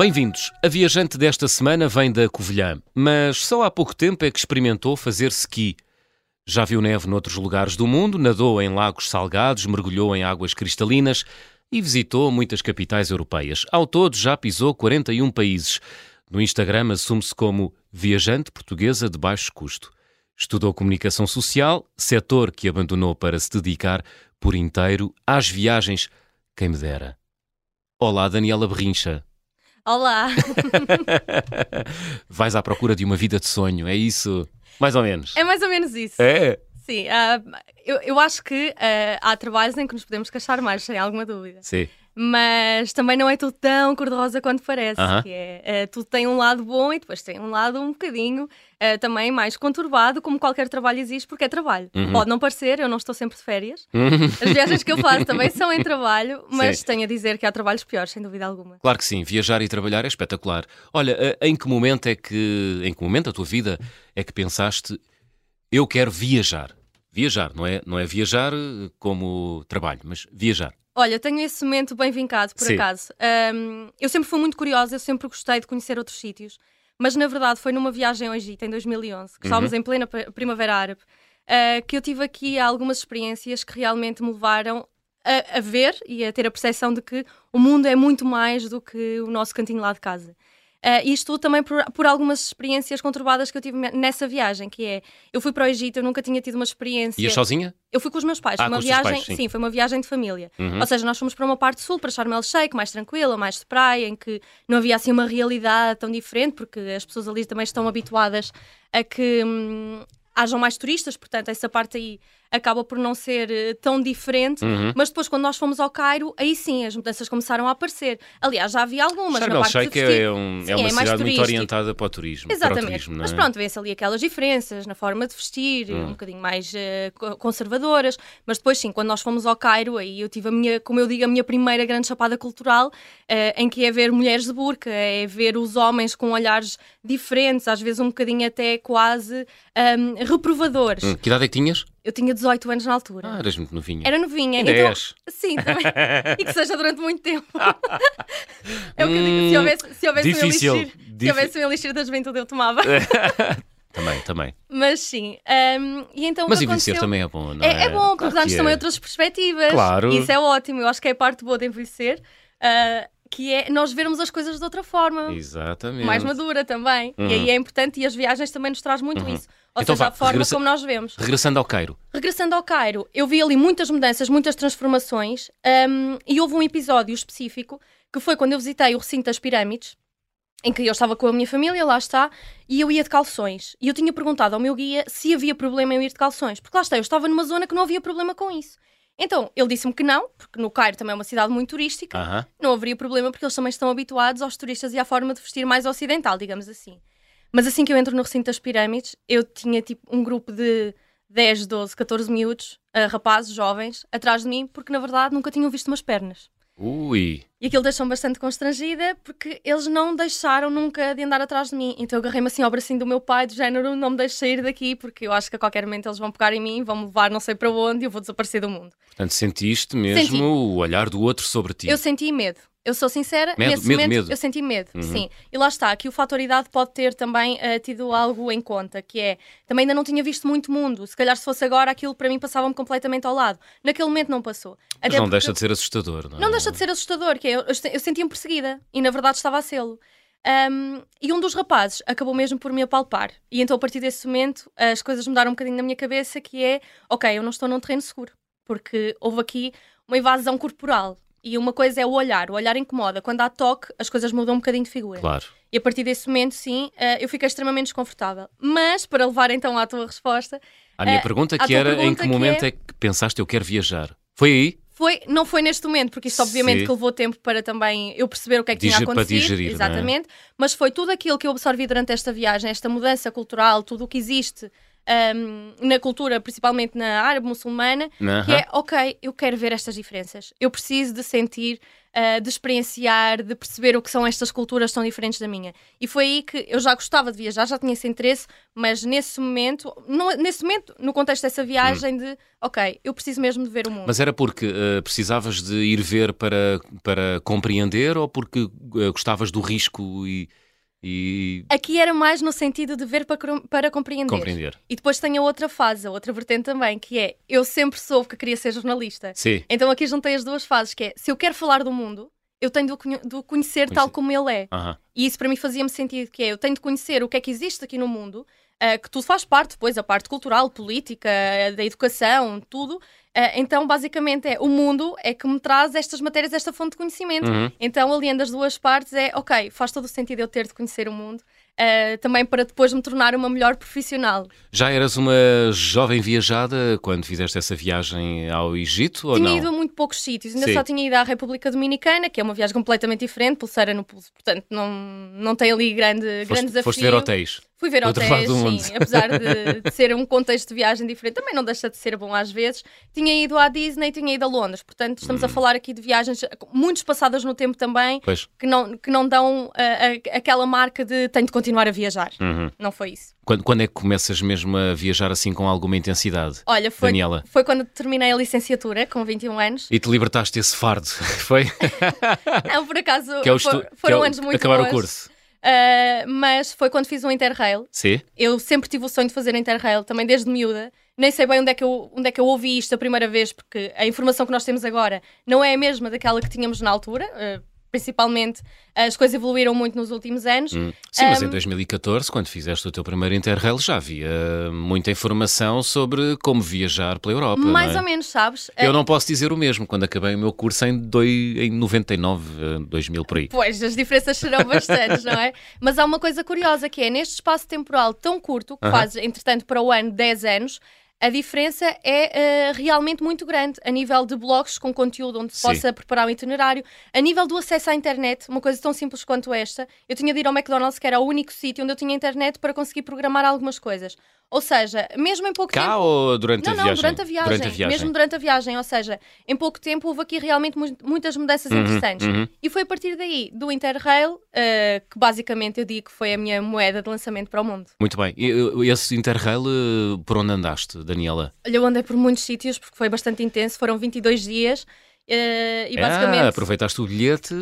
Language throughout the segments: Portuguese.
Bem-vindos. A viajante desta semana vem da Covilhã, mas só há pouco tempo é que experimentou fazer ski. Já viu neve noutros lugares do mundo, nadou em lagos salgados, mergulhou em águas cristalinas e visitou muitas capitais europeias. Ao todo, já pisou 41 países. No Instagram assume-se como viajante portuguesa de baixo custo. Estudou comunicação social, setor que abandonou para se dedicar por inteiro às viagens. Quem me dera. Olá, Daniela Berrincha. Olá! Vais à procura de uma vida de sonho, é isso? Mais ou menos. É mais ou menos isso. É? Sim, uh, eu, eu acho que uh, há trabalhos em que nos podemos queixar mais, sem alguma dúvida. Sim. Mas também não é tudo tão cor-de-rosa quanto parece. Uh -huh. que é, uh, tudo tem um lado bom e depois tem um lado um bocadinho também mais conturbado, como qualquer trabalho existe, porque é trabalho. Uhum. Pode não parecer, eu não estou sempre de férias. Uhum. As viagens que eu faço também são em trabalho, mas Sim. tenho a dizer que há trabalhos piores, sem dúvida alguma. Claro que sim, viajar e trabalhar é espetacular. Olha, em que momento é que, em que momento da tua vida é que pensaste eu quero viajar? Viajar, não é, não é viajar como trabalho, mas viajar. Olha, tenho esse momento bem vincado, por Sim. acaso. Um, eu sempre fui muito curiosa, eu sempre gostei de conhecer outros sítios, mas na verdade foi numa viagem ao Egito, em 2011, que estávamos Uhum. em plena pri- primavera árabe, uh, que eu tive aqui algumas experiências que realmente me levaram a, a ver e a ter a percepção de que o mundo é muito mais do que o nosso cantinho lá de casa. Uh, isto também por, por algumas experiências conturbadas que eu tive nessa viagem, que é, eu fui para o Egito, eu nunca tinha tido uma experiência... Ias sozinha? Eu fui com os meus pais, Ah, foi uma viagem, pais, sim. foi uma viagem de família. Uhum. Ou seja, nós fomos para uma parte sul, para Sharm el Sheikh, mais tranquila, mais de praia, em que não havia assim uma realidade tão diferente, porque as pessoas ali também estão habituadas a que hum, hajam mais turistas, portanto, essa parte aí acaba por não ser eh, tão diferente. Uhum. Mas depois, quando nós fomos ao Cairo, aí sim as mudanças começaram a aparecer. Aliás, já havia algumas Sharm na parte Sheikh é, um- Sim, é uma é cidade muito orientada para o turismo. Para o Exatamente. turismo, é? Mas pronto, vê-se ali aquelas diferenças na forma de vestir, Hum. um bocadinho mais co- conservadoras. Mas depois, sim, quando nós fomos ao Cairo, aí eu tive a minha, como eu digo, a minha primeira grande chapada cultural, eh, em que é ver mulheres de burca, é ver os homens com olhares diferentes, às vezes um bocadinho até quase ahm, reprovadores. Hum, Que idade é que tinhas? Eu tinha 18 anos na altura. Ah, eras muito novinha. Era novinha. Ainda então, és. Sim, também. e que seja durante muito tempo. é o que eu digo. Se houvesse, se houvesse um Hum, Difícil. elixir, se Difí- houvesse um elixir da juventude, eu tomava. Também, também. Mas sim. um, e então, Mas envelhecer aconteceu- também é bom, não É, é? é bom, porque dá-nos também é. outras perspectivas. Claro. Isso é ótimo. Eu acho que é a parte boa de envelhecer. uh, que é nós vermos as coisas de outra forma. Exatamente. Mais madura também. Uhum. E aí é importante e as viagens também nos traz muito Uhum. isso. Ou Então seja, vá, a forma regressa- como nós vemos. Regressando ao Cairo. Regressando ao Cairo, eu vi ali muitas mudanças, muitas transformações um, e houve um episódio específico que foi quando eu visitei o recinto das pirâmides, em que eu estava com a minha família, lá está, e eu ia de calções. E eu tinha perguntado ao meu guia se havia problema em eu ir de calções, porque lá está, eu estava numa zona que não havia problema com isso. Então, ele disse-me que não, porque no Cairo também é uma cidade muito turística, Aham. não haveria problema porque eles também estão habituados aos turistas e à forma de vestir mais ocidental, digamos assim. Mas assim que eu entro no recinto das pirâmides, eu tinha tipo um grupo de 10, 12, 14 miúdos, ah, rapazes, jovens, atrás de mim, porque na verdade nunca tinham visto umas pernas. Ui. E aquilo deixou-me bastante constrangida porque eles não deixaram nunca de andar atrás de mim. Então eu agarrei-me assim ao bracinho do meu pai, do género, não me deixes sair daqui porque eu acho que a qualquer momento eles vão pegar em mim, vão me levar não sei para onde e eu vou desaparecer do mundo. Portanto, sentiste mesmo Senti. o olhar do outro sobre ti. Eu senti medo. Eu sou sincera, Medo, nesse medo, momento medo. eu senti medo, Uhum. sim. E lá está, que o fator idade pode ter também eh, tido algo em conta, que é, também ainda não tinha visto muito mundo. Se calhar se fosse agora, aquilo para mim passava-me completamente ao lado. Naquele momento não passou. Mas Até não porque- deixa de ser assustador, não é? não deixa de ser assustador, que é, eu, eu, eu sentia-me perseguida e na verdade estava a sê-lo. Um, e um dos rapazes acabou mesmo por me apalpar. E então, a partir desse momento, as coisas mudaram um bocadinho na minha cabeça, que é, ok, eu não estou num terreno seguro, porque houve aqui uma invasão corporal. E uma coisa é o olhar, o olhar incomoda. Quando há toque, as coisas mudam um bocadinho de figura. Claro. E a partir desse momento, sim, eh, eu fiquei extremamente desconfortável. Mas, para levar então à tua resposta, A minha Eh, pergunta à que era em pergunta que que momento é- é... que pensaste eu quero viajar? Foi aí? Foi, não foi neste momento, porque isto obviamente Sim. que levou tempo para também eu perceber o que é que Diger- tinha para acontecido. digerir, não é? exatamente. Mas foi tudo aquilo que eu absorvi durante esta viagem, esta mudança cultural, tudo o que existe um, na cultura, principalmente na árabe muçulmana, uh que é, ok, eu quero ver estas diferenças. Eu preciso de sentir, uh, de experienciar, de perceber o que são estas culturas tão diferentes da minha. E foi aí que eu já gostava de viajar, já tinha esse interesse, mas nesse momento, no, nesse momento, no contexto dessa viagem hum. de, ok, eu preciso mesmo de ver o mundo. Mas era porque uh, precisavas de ir ver para, para compreender ou porque gostavas do risco e e... Aqui era mais no sentido de ver para, para compreender. compreender. E depois tem a outra fase, a outra vertente também, que é eu sempre soube que queria ser jornalista. Sim. Então aqui juntei as duas fases, que é se eu quero falar do mundo, eu tenho de o conhecer, conhecer tal como ele é. E isso para mim fazia-me sentido, que é eu tenho de conhecer o que é que existe aqui no mundo, uh, que tudo faz parte, depois a parte cultural, política, da educação, tudo, então, basicamente, é o mundo é que me traz estas matérias, esta fonte de conhecimento. Uhum. Então, aliando as duas partes, é ok, faz todo o sentido eu ter de conhecer o mundo. Uh, também para depois me tornar uma melhor profissional. Já eras uma jovem viajada quando fizeste essa viagem ao Egito ou tinha não? Tinha ido a muito poucos sítios, ainda Sim. só tinha ido à República Dominicana, que é uma viagem completamente diferente, pulseira no pulso, portanto não, não tem ali grande, foste, grande desafio. Foste ver hotéis? Fui ver hotéis, sim, apesar de, de, ser um contexto de viagem diferente, também não deixa de ser bom às vezes. Tinha ido à Disney, tinha ido a Londres, portanto estamos hum. a falar aqui de viagens muito passadas no tempo também, pois. que não, que não dão a, a, aquela marca de tenho de continuar a viajar. Uhum. Não foi isso. Quando, quando, é que começas mesmo a viajar assim com alguma intensidade? Olha, foi, Daniela? foi quando terminei a licenciatura, com 21 anos. E te libertaste desse fardo, foi? não, por acaso é for, foram é anos muito Acabar boas. o curso. Uh, mas foi quando fiz o Interrail. Sim. Eu sempre tive o sonho de fazer Interrail, também desde miúda. Nem sei bem onde é, que eu, onde é que eu ouvi isto a primeira vez, porque a informação que nós temos agora não é a mesma daquela que tínhamos na altura. Uh, principalmente as coisas evoluíram muito nos últimos anos. Hum. Sim, um, mas em 2014, quando fizeste o teu primeiro Interrail, já havia muita informação sobre como viajar pela Europa. Mais é? ou menos, sabes? Eu não posso dizer o mesmo quando acabei o meu curso em, doi, em 99, 2000 por aí. Pois, as diferenças serão bastantes, não é? Mas há uma coisa curiosa que é neste espaço temporal tão curto, que uh -huh. faz, entretanto, para o ano 10 anos, a diferença é uh, realmente muito grande a nível de blogs com conteúdo onde se possa preparar um itinerário, a nível do acesso à internet, uma coisa tão simples quanto esta. Eu tinha de ir ao McDonald's, que era o único sítio onde eu tinha internet para conseguir programar algumas coisas. Ou seja, mesmo em pouco Cá tempo. ou durante não, a não, viagem? Durante a viagem. Durante a viagem. Mesmo durante a viagem. Ou seja, em pouco tempo houve aqui realmente muitas mudanças uhum, interessantes. Uhum. E foi a partir daí, do Interrail, uh, que basicamente eu digo que foi a minha moeda de lançamento para o mundo. Muito bem. E esse Interrail, por onde andaste, Daniela? Olha, eu andei por muitos sítios porque foi bastante intenso. Foram 22 dias. Uh, e basicamente. Ah, aproveitaste o bilhete.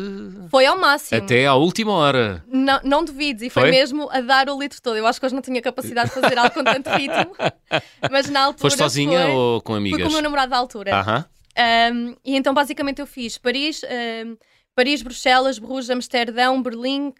Foi ao máximo. Até à última hora. Não, não duvides, e foi, foi, mesmo a dar o litro todo. Eu acho que hoje não tinha capacidade de fazer algo com tanto ritmo, mas na altura. Foste sozinha foi, ou com amigas? Fui com o meu namorado da altura. Aham. Um, e então basicamente eu fiz Paris. Um, Paris, Bruxelas, Bruges, Amsterdão, Berlim, uh,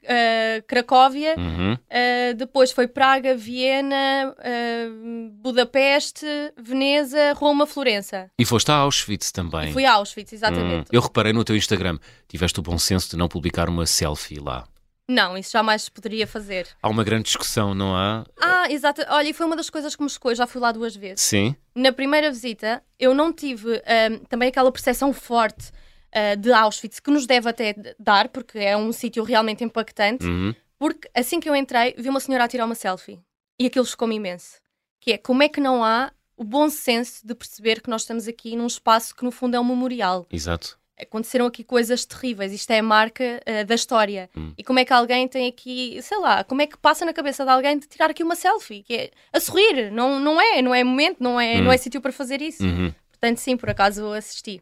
Cracóvia. Uhum. Uh, depois foi Praga, Viena, uh, Budapeste, Veneza, Roma, Florença. E foste a Auschwitz também. Fui a Auschwitz, exatamente. Hum. Eu reparei no teu Instagram, tiveste o bom senso de não publicar uma selfie lá. Não, isso jamais se poderia fazer. Há uma grande discussão, não há? Ah, exato. Olha, e foi uma das coisas que me chocou. Eu já fui lá duas vezes. Sim. Na primeira visita, eu não tive um, também aquela percepção forte uh, de Auschwitz, que nos deve até dar, porque é um sítio realmente impactante. Uhum. Porque assim que eu entrei, vi uma senhora a tirar uma selfie. E aquilo chocou-me imenso. Que é, como é que não há o bom senso de perceber que nós estamos aqui num espaço que no fundo é um memorial. Exato. Aconteceram aqui coisas terríveis, isto é a marca uh, da história. Hum. E como é que alguém tem aqui, sei lá, como é que passa na cabeça de alguém de tirar aqui uma selfie? Que é a sorrir, não, não é, não é momento, não é, Hum. não é sítio para fazer isso. Uhum. Portanto, sim, por acaso assisti.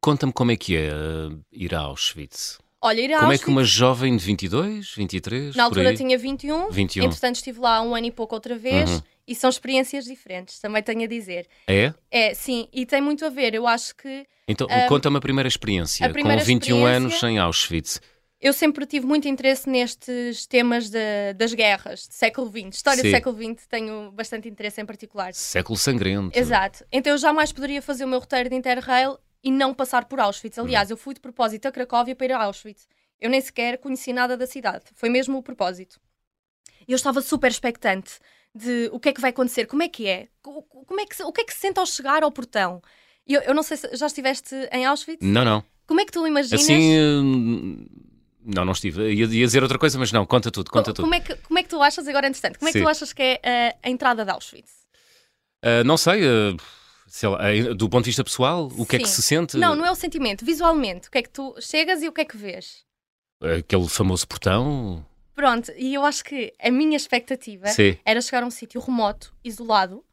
Conta-me como é que é uh, ir a Auschwitz. Olha, ir a Como é Auschwitz, que uma jovem de 22, 23, na altura tinha 21, 21. entretanto estive lá um ano e pouco outra vez Uhum. e são experiências diferentes, também tenho a dizer. É? É, sim, e tem muito a ver, eu acho que Então, Um, conta-me a primeira experiência, a primeira com 21 anos em Auschwitz. eu sempre tive muito interesse nestes temas de- das guerras, de século XX, história Sim. do século XX, tenho bastante interesse em particular. Século sangrento. Exato. Então eu jamais poderia fazer o meu roteiro de Interrail e não passar por Auschwitz. Hum. Aliás, eu fui de propósito a Cracóvia para ir a Auschwitz. Eu nem sequer conheci nada da cidade. Foi mesmo o propósito. Eu estava super expectante de o que é que vai acontecer, como é que é, Co- como é que o que é que se sente ao chegar ao portão. Eu, eu não sei se já estiveste em Auschwitz. Não, não. Como é que tu imaginas? Assim, hum, Não, não estive. Ia, ia dizer outra coisa, mas não, conta tudo, conta tudo. Como é, que, como é que tu achas, agora interessante, como é que Sim. tu achas que é eh, a entrada de Auschwitz? Ah, não sei, ah, sei lá, ah, do ponto de vista pessoal, o que é que Sim. se sente? Não, não é o sentimento, visualmente. O que é que tu chegas e o que é que vês? Aquele famoso portão? Pronto, e eu acho que a minha expectativa Sim. era chegar a um sítio remoto, isolado,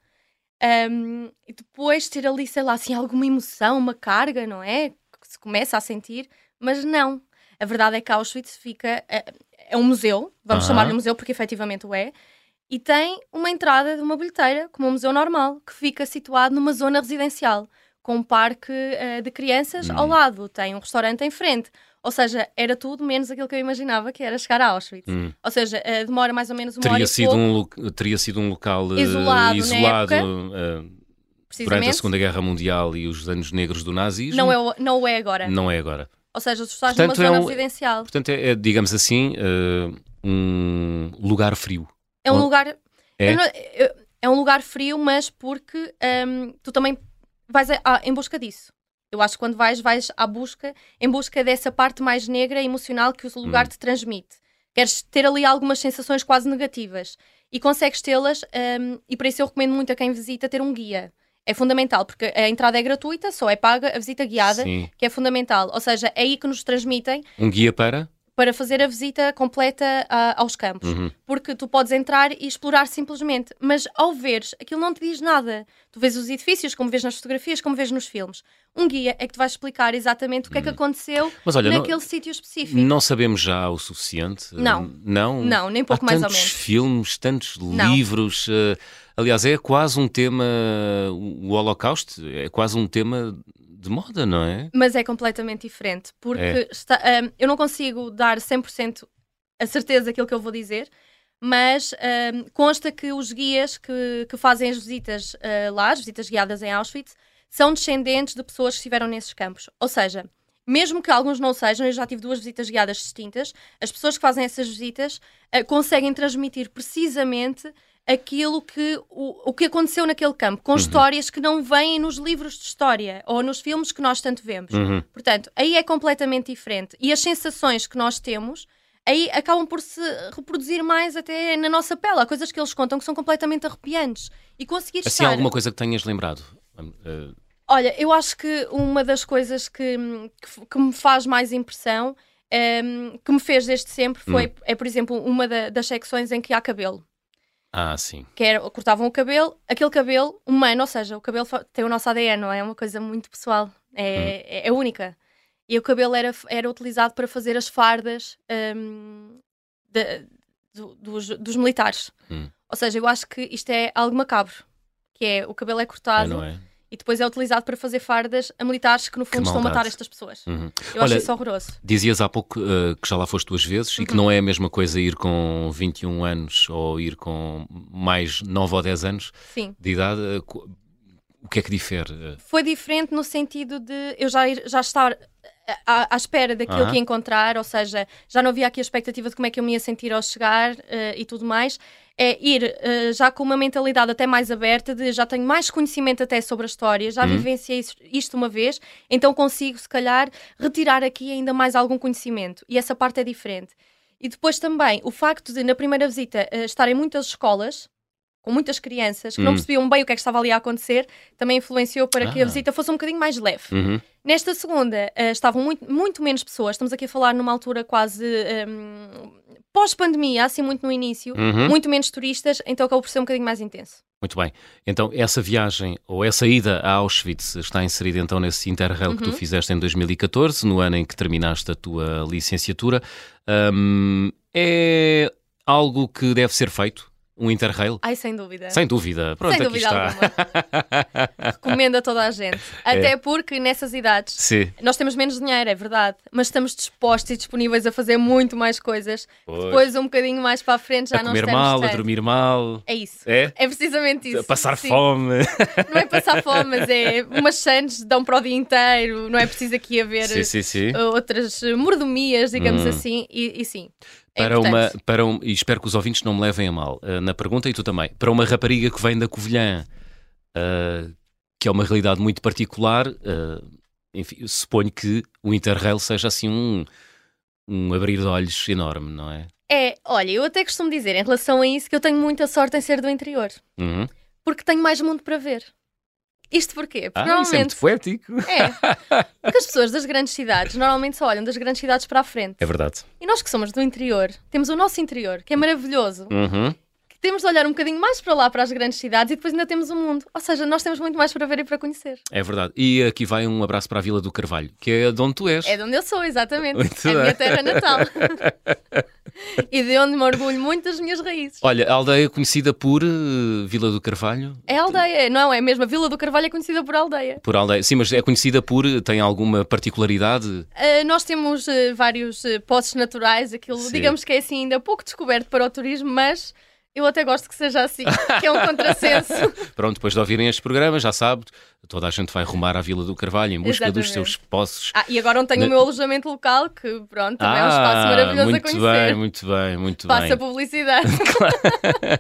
um, e depois ter ali, sei lá, assim, alguma emoção, uma carga, não é? Que se começa a sentir, mas não. A verdade é que Auschwitz fica. É, é um museu, vamos Aham. chamar-lhe museu porque efetivamente o é, e tem uma entrada de uma bilheteira, como um museu normal, que fica situado numa zona residencial, com um parque eh, de crianças ao Hum. lado, tem um restaurante em frente. Ou seja, era tudo menos aquilo que eu imaginava que era chegar a Auschwitz. Hum. Ou seja, eh, demora mais ou menos uma hora Teria e sido, pouco, um, teria sido um local ah, Isolado isolado durante a. Segunda Guerra Mundial e os anos negros do nazismo. Não é, não é agora. Não é agora. Ou seja, tu estás Portanto, numa é zona um- residencial. Portanto, é, é, digamos assim, um lugar frio. É um lugar. É? não- é um lugar frio, mas porque hum, tu também vais a- a- em busca disso. Eu acho que quando vais, vais à busca, em busca dessa parte mais negra e emocional que o lugar Hum. te transmite. Queres ter ali algumas sensações quase negativas e consegues tê-las, hum, e para isso eu recomendo muito a quem visita ter um guia. É fundamental, porque a entrada é gratuita, só é paga a visita guiada, Sim. que é fundamental. Ou seja, é aí que nos transmitem Um guia para? Para fazer a visita completa ah, aos campos. Uhum. Porque tu podes entrar e explorar simplesmente, mas ao veres, aquilo não te diz nada. Tu vês os edifícios, como vês nas fotografias, como vês nos filmes. Um guia é que te vai explicar exatamente o que é que aconteceu Mas olha, não- naquele sítio específico. Não sabemos já o suficiente? Não. Não? Não, nem pouco Há mais ou tantos menos. filmes, tantos Não. livros. eh, aliás, é quase um tema. O Holocausto é quase um tema de moda, não é? Mas é completamente diferente, porque É. está- ahm, eu não consigo dar 100% a certeza daquilo que eu vou dizer, mas ahm, consta que os guias que, que fazem as visitas ah, lá, as visitas guiadas em Auschwitz, são descendentes de pessoas que estiveram nesses campos. Ou seja, mesmo que alguns não sejam, eu já tive duas visitas guiadas distintas, as pessoas que fazem essas visitas ah, conseguem transmitir precisamente aquilo que o, o que aconteceu naquele campo, com histórias que não vêm nos livros de história ou nos filmes que nós tanto vemos. Uhum. Portanto, aí é completamente diferente. E as sensações que nós temos aí acabam por se reproduzir mais até na nossa pele. Há coisas que eles contam que são completamente arrepiantes. E conseguir Assim, estar... alguma coisa que tenhas lembrado? Eh, Olha, eu acho que uma das coisas que, que, que me faz mais impressão, ehm, que me fez desde sempre, foi, é, por exemplo, uma da- das secções em que há cabelo. Ah, sim. Que era, cortavam o cabelo, aquele cabelo humano, ou seja, o cabelo tem o nosso ADN, não é? É uma coisa muito pessoal, é, é, é única. E o cabelo era, era utilizado para fazer as fardas ehm, de- do- dos, dos militares. Hum. Ou seja, eu acho que isto é algo macabro, que é o cabelo é É, cortado não é? E depois é utilizado para fazer fardas a militares que no fundo estão a matar estas pessoas. Uhum. Eu Olha, acho isso horroroso. Dizias há pouco eh, que já lá foste duas vezes e que Uhum. não é a mesma coisa ir com 21 anos ou ir com mais 9 ou 10 anos Sim. de idade. co- O que é que difere? Eh, Foi diferente no sentido de eu já, já estar à, à espera daquilo Aham. que ia encontrar, ou seja, já não havia aqui a expectativa de como é que eu me ia sentir ao chegar eh, e tudo mais. É ir eh, já com uma mentalidade até mais aberta, de já tenho mais conhecimento até sobre a história, já Uhum. vivenciei is- isto uma vez, então consigo, se calhar, retirar aqui ainda mais algum conhecimento. E essa parte é diferente. E depois também o facto de, na primeira visita, estarem muitas escolas, com muitas crianças, que não Hum. percebiam bem o que é que estava ali a acontecer, também influenciou para que Ah. a visita fosse um bocadinho mais leve. uhum. Nesta segunda, eh, estavam muito, muito menos pessoas, estamos aqui a falar numa altura quase ehm, pós-pandemia, assim muito no início, Uhum. muito menos turistas, então acabou por ser um bocadinho mais intenso. Muito bem. Então, essa viagem ou essa ida a Auschwitz está inserida então nesse Interrail que tu Uhum. fizeste em 2014, no ano em que terminaste a tua licenciatura. Hum, é algo que deve ser feito? Um Interrail? Ai, sem dúvida. Sem dúvida. Pronto, É. Sem aqui dúvida está. Recomendo a toda a gente. Até porque nessas idades Sim. nós temos menos dinheiro, é verdade, mas estamos dispostos e disponíveis a fazer muito mais coisas. Pois. Depois, um bocadinho mais para a frente, já a não comer estamos mal, a tanto. dormir mal. É isso. É? É precisamente isso. A passar Sim. fome. Não é passar fome, mas é umas sandes dão para o dia inteiro. Não é preciso aqui haver sim, sim, sim. outras mordomias, digamos Hum. assim. E, e sim. É Para uma, para um, e espero que os ouvintes não me levem a mal eh, na pergunta, e tu também, para uma rapariga que vem da Covilhã, eh, que é uma realidade muito particular, eh, enfim, suponho que o Interrail seja assim um, um abrir de olhos enorme, não é? É, olha, eu até costumo dizer em relação a isso que eu tenho muita sorte em ser do interior. Uhum. Porque tenho mais mundo para ver. Isto porquê? Porque Ah, isso é poético. É. Porque as pessoas das grandes cidades normalmente só olham das grandes cidades para a frente. É verdade. E nós que somos do interior, temos o nosso interior, que é maravilhoso. Uhum. Temos de olhar um bocadinho mais para lá, para as grandes cidades, e depois ainda temos o mundo. Ou seja, nós temos muito mais para ver e para conhecer. É verdade. E aqui vai um abraço para a Vila do Carvalho, que é de onde tu és. É de onde eu sou, exatamente. Muito é a bem. minha terra natal. e de onde me orgulho muito das minhas raízes. Olha, a aldeia conhecida por eh, Vila do Carvalho? É aldeia, não é mesmo? A Vila do Carvalho é conhecida por aldeia. Por aldeia. Sim, mas é conhecida por. tem alguma particularidade? Uh, nós temos uh, vários uh, poços naturais, aquilo, Sim. digamos que é assim, ainda pouco descoberto para o turismo, mas eu até gosto que seja assim, que é um contrassenso. Pronto, depois de ouvirem este programa, já sabe, toda a gente vai rumar à Vila do Carvalho em busca dos Exatamente. seus posses. Ah, e agora não tenho Na- o meu alojamento local, que pronto, também é um espaço maravilhoso a muito conhecer. bem, muito bem, muito Passa bem. publicidade.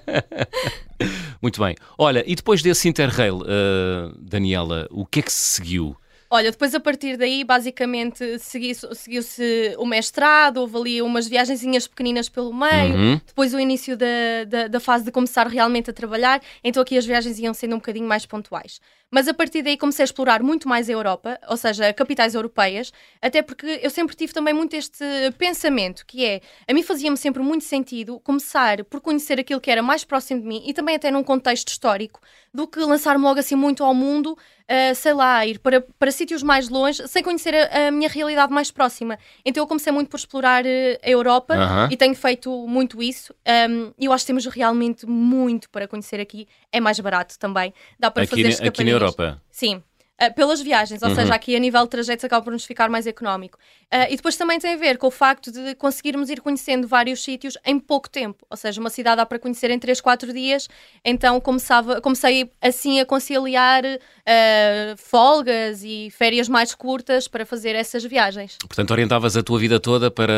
Muito bem. Olha, e depois desse Interrail, eh, Daniela, o que é que se seguiu? Olha, depois a partir daí, basicamente, segui- seguiu-se o mestrado, houve ali umas viagenzinhas pequeninas pelo meio, Uhum. depois o início da, da, da fase de começar realmente a trabalhar, então aqui as viagens iam sendo um bocadinho mais pontuais. Mas a partir daí comecei a explorar muito mais a Europa, ou seja, capitais europeias, até porque eu sempre tive também muito este pensamento, que é, a mim fazia-me sempre muito sentido começar por conhecer aquilo que era mais próximo de mim e também até num contexto histórico, do que lançar-me logo assim muito ao mundo, ah, sei lá, ir para, para sítios mais longe, sem conhecer a, a minha realidade mais próxima. Então eu comecei muito por explorar eh, a Europa e tenho feito muito isso. Um, e eu acho que temos realmente muito para conhecer aqui. É mais barato também. Dá para Aqui, fazer ne- aqui na escapadinhas. Europa. Sim. Uh, pelas viagens, ou Uhum. seja, aqui a nível de trajetos acaba por nos ficar mais económico. Uh, e depois também tem a ver com o facto de conseguirmos ir conhecendo vários sítios em pouco tempo. Ou seja, uma cidade dá para conhecer em 3, 4 dias. Então começava, comecei assim a conciliar uh, folgas e férias mais curtas para fazer essas viagens. Portanto, orientavas a tua vida toda para,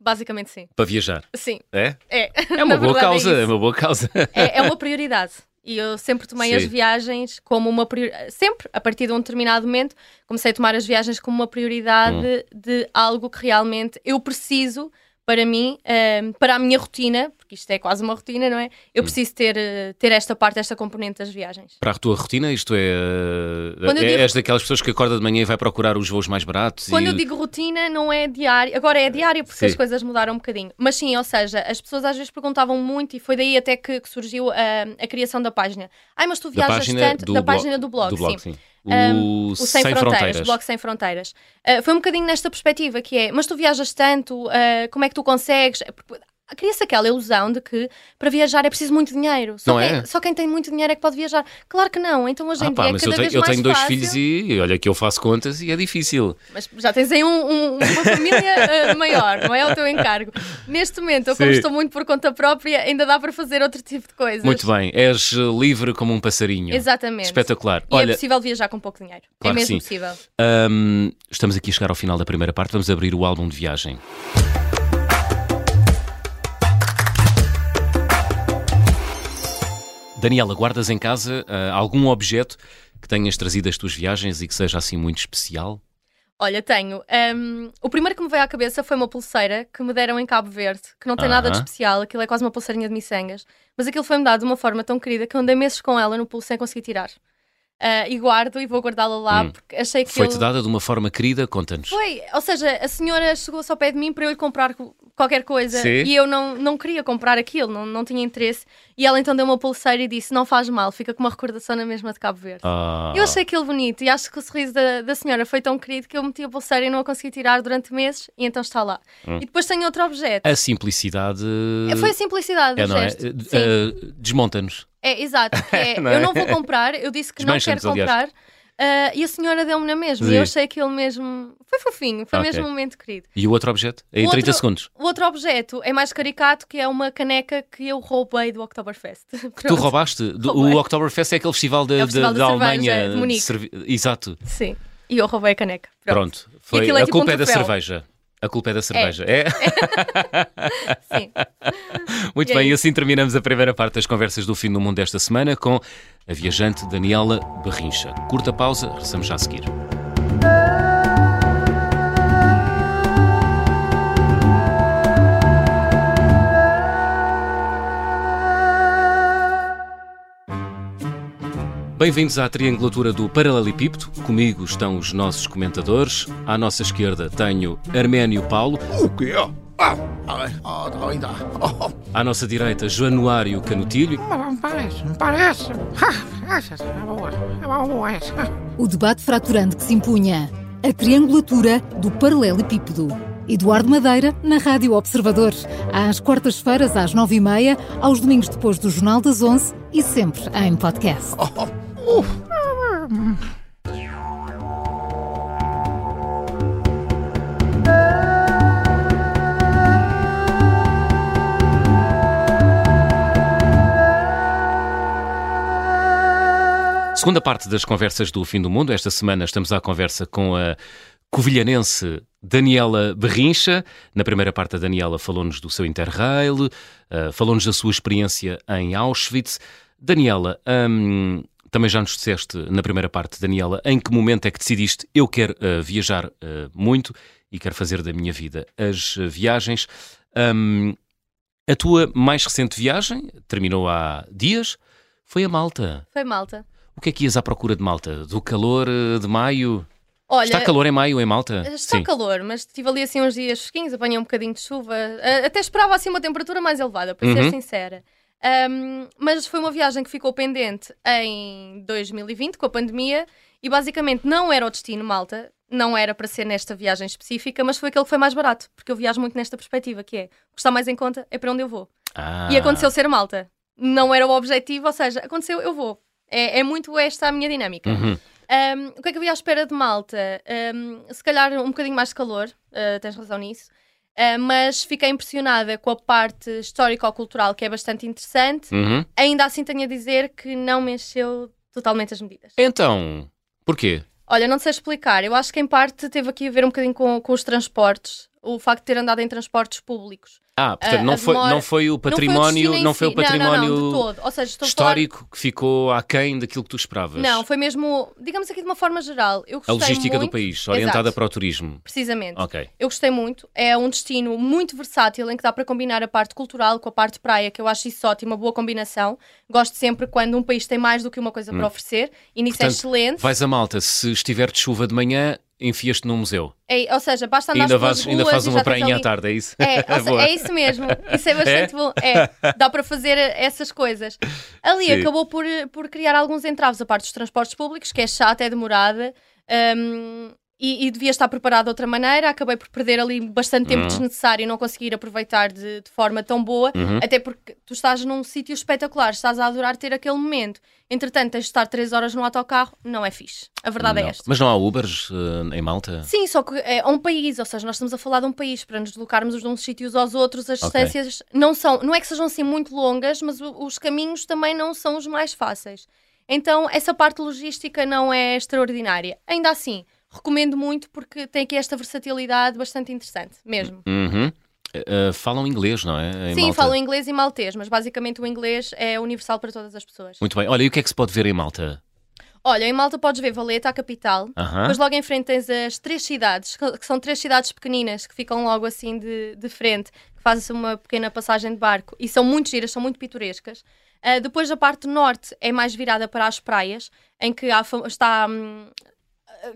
Basicamente, sim. para viajar. Sim, É? é. É uma boa verdade, causa, isso. é uma boa causa. é, é uma prioridade. E eu sempre tomei Sim. as viagens como uma prioridade. Sempre, a partir de um determinado momento, comecei a tomar as viagens como uma prioridade Hum. de algo que realmente eu preciso para mim, ehm, para a minha rotina, porque isto é quase uma rotina, não é? Hum. Eu preciso ter, eh, ter esta parte, esta componente das viagens. Para a tua rotina, isto é. eh, Quando é- digo- És daquelas pessoas que acorda de manhã e vai procurar os voos mais baratos. Quando e... eu digo rotina, não é diária. Agora é diária porque Sim. as coisas mudaram um bocadinho. Mas sim, ou seja, as pessoas às vezes perguntavam muito e foi daí até que, que surgiu a, a criação da página. Ai, mas tu da viajas página tanto. do da blog- página do blog, do blog, sim. sim. Um, O, O Sem, Fronteiras, o Bloco Sem Fronteiras. Uh, foi um bocadinho nesta perspectiva que é, mas tu viajas tanto, uh, como é que tu consegues? Cria-se aquela ilusão de que para viajar é preciso muito dinheiro. Só, Não quem, é? só quem tem muito dinheiro é que pode viajar. Claro que não. Então hoje em Ah, pá, dia é cada eu tenho, vez eu mais tenho dois fácil. filhos e olha que eu faço contas e é difícil. Mas já tens aí um- um- uma família uh, maior, não é o teu encargo. Neste momento, eu como estou muito por conta própria, ainda dá para fazer outro tipo de coisas. Muito bem, és eh, livre como um passarinho. Exatamente. Espetacular. E é Olha, possível viajar com pouco dinheiro. Claro é mesmo possível. hum, estamos aqui a chegar ao final da primeira parte. Vamos abrir o álbum de viagem. Daniela, guardas em casa ah, algum objeto que tenhas trazido das tuas viagens e que seja assim muito especial? Olha, tenho. Um, o primeiro que me veio à cabeça foi uma pulseira que me deram em Cabo Verde, que não tem nada de especial, aquilo é quase uma pulseirinha de miçangas, mas aquilo foi-me dado de uma forma tão querida que eu andei meses com ela no pulso sem conseguir tirar. Ah, e guardo e vou guardá-la lá Hum. porque achei que. Foi-te eu- dada de uma forma querida? Conta-nos. Foi, ou seja, a senhora chegou-se ao pé de mim para eu lhe comprar co- qualquer coisa Sim. e eu não, não queria comprar aquilo, não, não tinha interesse. E ela então deu uma pulseira e disse: Não faz mal, fica com uma recordação na mesma de Cabo Verde. Ah, Eu achei aquilo bonito e acho que o sorriso da, da senhora foi tão querido que eu meti a pulseira e não a consegui tirar durante meses e então está lá. Hum. E depois tenho outro objeto. A simplicidade. Foi a simplicidade é, não é? gesto. Sim. eh, Desmonta-nos. É, exato. é, Não é? Eu não vou comprar, eu disse que não quero comprar. ah, e a senhora deu-me na mesma. E eu achei aquilo mesmo. Foi fofinho, foi Ok. mesmo um momento querido. E o outro objeto? Em O 30 outro- segundos. O outro objeto é mais caricato, que é uma caneca que eu roubei do Oktoberfest. Tu roubaste? Do- o Oktoberfest é aquele festival da É festival da- da da cerveja Alemanha. de Munique. Exato. Sim. E eu roubei a caneca. Pronto. Pronto. Foi, é a tipo culpa um é da cerveja. A culpa é da cerveja. É? Sim. Muito E é bem, e isso. assim terminamos a primeira parte das conversas do fim do mundo desta semana com a viajante Daniela Berrincha. Curta pausa, regressamos já a seguir. Bem-vindos à triangulatura do Paralelepípedo. Comigo estão os nossos comentadores. À nossa esquerda tenho Arménio Paulo. O quê? Ah, ainda. À nossa direita, Januário Canutilho. Parece, parece. É boa, é essa. O debate fraturante que se impunha. A triangulatura do paralelepípedo. Eduardo Madeira, na Rádio Observador. Às quartas-feiras, às nove e meia, aos domingos depois do Jornal das Onze e sempre em podcast. Segunda parte das conversas do Fim do Mundo. Esta semana estamos à conversa com a covilhanense Daniela Berrincha. Na primeira parte, a Daniela falou-nos do seu Interrail, uh, falou-nos da sua experiência em Auschwitz. Daniela, hum, também já nos disseste na primeira parte, Daniela, em que momento é que decidiste eu quero uh, viajar uh, muito e quero fazer da minha vida as viagens. Um, a tua mais recente viagem, terminou há dias, foi a Malta. Foi Malta. O que é que ias à procura de Malta? Do calor de maio? Olha, Está calor em maio em Malta? Está Sim. calor, mas estive ali assim uns dias fresquinhos, apanhei um bocadinho de chuva. Uh, Até esperava assim uma temperatura mais elevada, para ser Uhum. sincera. Um, mas foi uma viagem que ficou pendente em 2020, com a pandemia, e basicamente não era o destino Malta, não era para ser nesta viagem específica, mas foi aquele que foi mais barato, porque eu viajo muito nesta perspectiva, que é o que está mais em conta é para onde eu vou. Ah. E aconteceu ser Malta. Não era o objetivo, ou seja, aconteceu, eu vou. É, é muito esta a minha dinâmica. Uhum. Um, o que é que havia à espera de Malta? Um, se calhar um bocadinho mais de calor, uh, tens razão nisso. Uh, mas fiquei impressionada com a parte histórico-cultural, que é bastante interessante. Uhum. Ainda assim, tenho a dizer que não me encheu totalmente as medidas. Então, porquê? Olha, não sei explicar. Eu acho que em parte teve aqui a ver um bocadinho com, com os transportes. O facto de ter andado em transportes públicos. Ah, portanto, A- não, foi, demora- não foi o Não foi o património, não foi o si. Não, não, património seja, falar- histórico que ficou aquém daquilo que tu esperavas. Não, foi mesmo, digamos aqui de uma forma geral. Eu A logística do muito- país, orientada Exato. para o turismo. Precisamente. Ok. Eu gostei muito. É um destino muito versátil em que dá para combinar a parte cultural com a parte praia, que eu acho isso ótimo, uma boa combinação. Gosto sempre quando um país tem mais do que uma coisa para oferecer e nisso é Hum. Portanto, excelente. Vais a Malta, se estiver de chuva de manhã, enfias-te num museu. É, ou seja, basta andar ainda, vais, ainda fazes uma prainha à tarde, é isso? É, ou se- Boa. é isso mesmo. Isso é bastante bom. É, dá para fazer essas coisas. Ali Sim. acabou por, por criar alguns entraves a parte dos transportes públicos, que é chata, é demorada. hum, e, e devia estar preparado de outra maneira. Acabei por perder ali bastante tempo Uhum. desnecessário e não conseguir aproveitar de, de forma tão boa. Uhum. Até porque tu estás num sítio espetacular, estás a adorar ter aquele momento. Entretanto, tens de estar 3 horas no autocarro, não é fixe. A verdade Não. é esta. Mas não há Ubers eh, em Malta? Sim, só que é um país, ou seja, nós estamos a falar de um país para nos deslocarmos de uns sítios aos outros, as Ok. distâncias não são, não é que sejam assim muito longas, mas os caminhos também não são os mais fáceis. Então, essa parte logística não é extraordinária. Ainda assim, recomendo muito porque tem aqui esta versatilidade bastante interessante, mesmo. Uhum. Eh, falam inglês, não é? Em Sim, Malta? falo inglês e maltês, mas basicamente o inglês é universal para todas as pessoas. Muito bem. Olha, e o que é que se pode ver em Malta? Olha, em Malta podes ver Valeta, a capital, Aham. Depois logo em frente tens as três cidades, que são três cidades pequeninas que ficam logo assim de, de frente, que fazem uma pequena passagem de barco e são muito giras, são muito pitorescas. Ah, depois a parte norte é mais virada para as praias, em que há está hum,